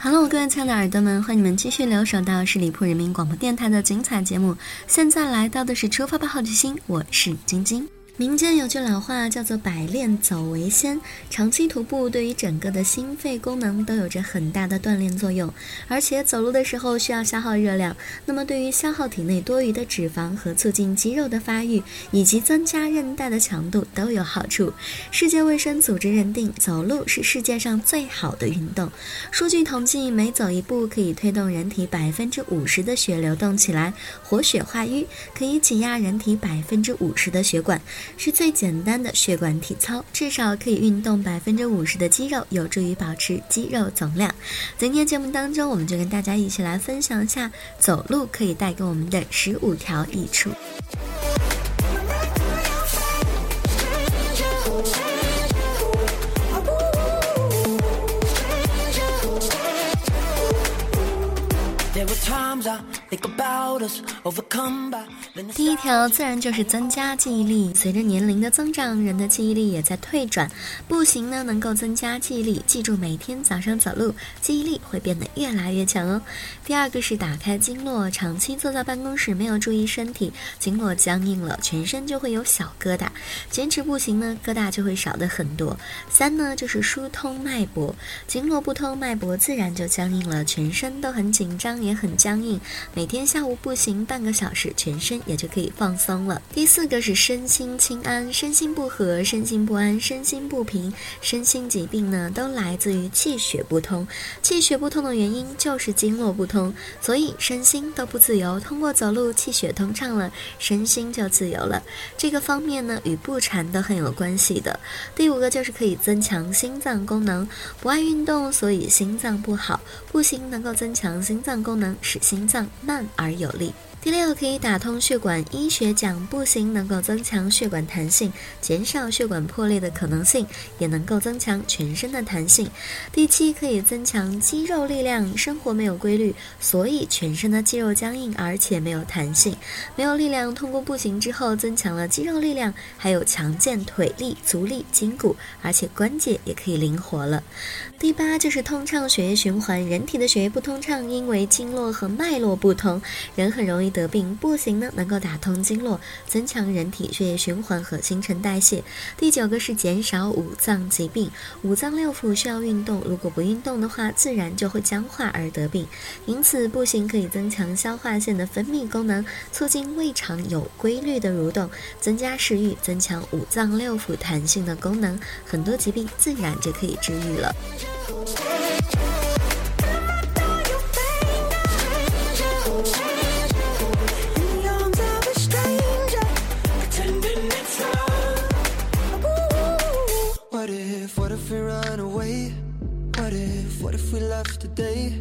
Hello，各位亲爱的耳朵们，欢迎你们继续留守到十里铺人民广播电台的精彩节目。现在来到的是出发吧好奇心，我是晶晶。民间有句老话叫做“百练走为先”，长期徒步对于整个的心肺功能都有着很大的锻炼作用，而且走路的时候需要消耗热量，那么对于消耗体内多余的脂肪和促进肌肉的发育，以及增加韧带的强度都有好处。世界卫生组织认定，走路是世界上最好的运动。数据统计，每走一步可以推动人体百分之五十的血流动起来，活血化瘀，可以挤压人体百分之五十的血管。是最简单的血管体操，至少可以运动百分之五十的肌肉，有助于保持肌肉总量。今天节目当中，我们就跟大家一起来分享一下走路可以带给我们的十五条益处。第一条自然就是增加记忆力。随着年龄的增长，人的记忆力也在退转。步行呢，能够增加记忆力。记住，每天早上走路，记忆力会变得越来越强哦。第二个是打开经络。长期坐在办公室，没有注意身体，经络僵硬了，全身就会有小疙瘩。坚持步行呢，疙瘩就会少的很多。三呢，就是疏通脉搏。经络不通，脉搏自然就僵硬了，全身都很紧张，也很僵硬。每天下午步行半个小时，全身也就可以放松了。第四个是身心清安，身心不和、身心不安、身心不平，身心疾病呢，都来自于气血不通。气血不通的原因就是经络不通，所以身心都不自由。通过走路，气血通畅了，身心就自由了。这个方面呢，与步禅都很有关系的。第五个就是可以增强心脏功能，不爱运动，所以心脏不好。步行能够增强心脏功能，使心脏慢而有力。第六，可以打通血管。医学讲，步行能够增强血管弹性，减少血管破裂的可能性，也能够增强全身的弹性。第七，可以增强肌肉力量。生活没有规律，所以全身的肌肉僵硬，而且没有弹性，没有力量。通过步行之后，增强了肌肉力量，还有强健腿力、足力、筋骨，而且关节也可以灵活了。第八，就是通畅血液循环。人体的血液不通畅，因为经络和脉络不同，人很容易。得病步行呢，能够打通经络，增强人体血液循环和新陈代谢。第九个是减少五脏疾病，五脏六腑需要运动，如果不运动的话，自然就会僵化而得病。因此，步行可以增强消化腺的分泌功能，促进胃肠有规律的蠕动，增加食欲，增强五脏六腑弹性的功能，很多疾病自然就可以治愈了。What if we left today?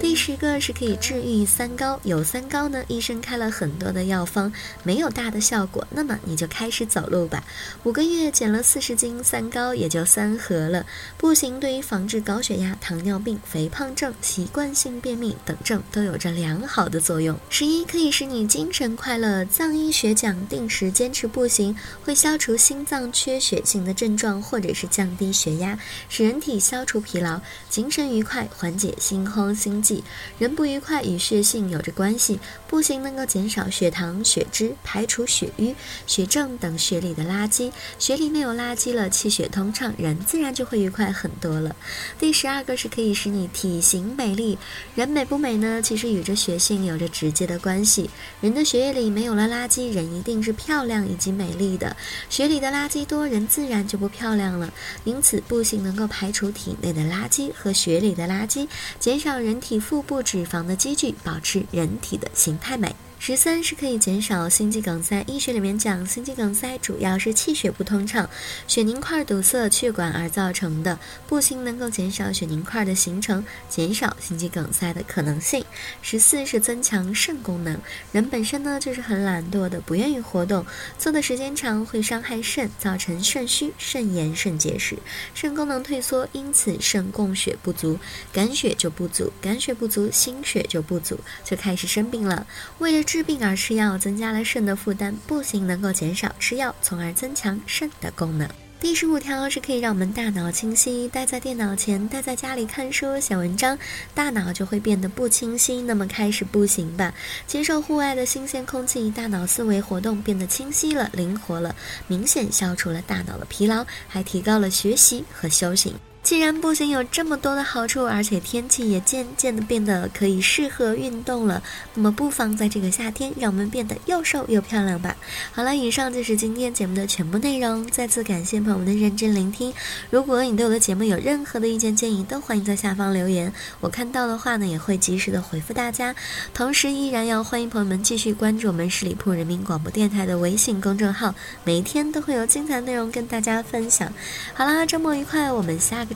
第十个是可以治愈三高，有三高呢，医生开了很多的药方，没有大的效果，那么你就开始走路吧。五个月减了四十斤，三高也就三合了。步行对于防治高血压、糖尿病、肥胖症、习惯性便秘等症都有着良好的作用。十一可以使你精神快乐，藏医学讲定时坚持步行会消除心脏缺血性的症状，或者是降低血压，使人体消除疲劳，精神与愉快，缓解。心慌心悸，人不愉快与血性有着关系。步行能够减少血糖、血脂，排除血瘀、血症等血里的垃圾。血里没有垃圾了，气血通畅，人自然就会愉快很多了。第十二个是可以使你体型美丽。人美不美呢？其实与这血性有着直接的关系。人的血液里没有了垃圾，人一定是漂亮以及美丽的。血里的垃圾多，人自然就不漂亮了。因此，步行能够排除体内的垃圾和血里里的垃圾。减少人体腹部脂肪的积聚，保持人体的形态美。十三是可以减少心肌梗塞。医学里面讲，心肌梗塞主要是气血不通畅、血凝块堵塞血管而造成的。步行能够减少血凝块的形成，减少心肌梗塞的可能性。十四是增强肾功能。人本身呢就是很懒惰的，不愿意活动，坐的时间长会伤害肾，造成肾虚、肾炎、肾结石，肾功能退缩，因此肾供血不足，肝血就不足，肝血不足，心血就不足，就开始生病了。为了治病而吃药，增加了肾的负担。步行能够减少吃药，从而增强肾的功能。第十五条是可以让我们大脑清晰。待在电脑前，待在家里看书写文章，大脑就会变得不清晰。那么开始步行吧，接受户外的新鲜空气，大脑思维活动变得清晰了、灵活了，明显消除了大脑的疲劳，还提高了学习和修行。既然步行有这么多的好处，而且天气也渐渐的变得可以适合运动了，那么不妨在这个夏天，让我们变得又瘦又漂亮吧。好了，以上就是今天节目的全部内容。再次感谢朋友们的认真聆听。如果你对我的节目有任何的意见建议，都欢迎在下方留言，我看到的话呢，也会及时的回复大家。同时，依然要欢迎朋友们继续关注我们十里铺人民广播电台的微信公众号，每一天都会有精彩内容跟大家分享。好啦，周末愉快，我们下个。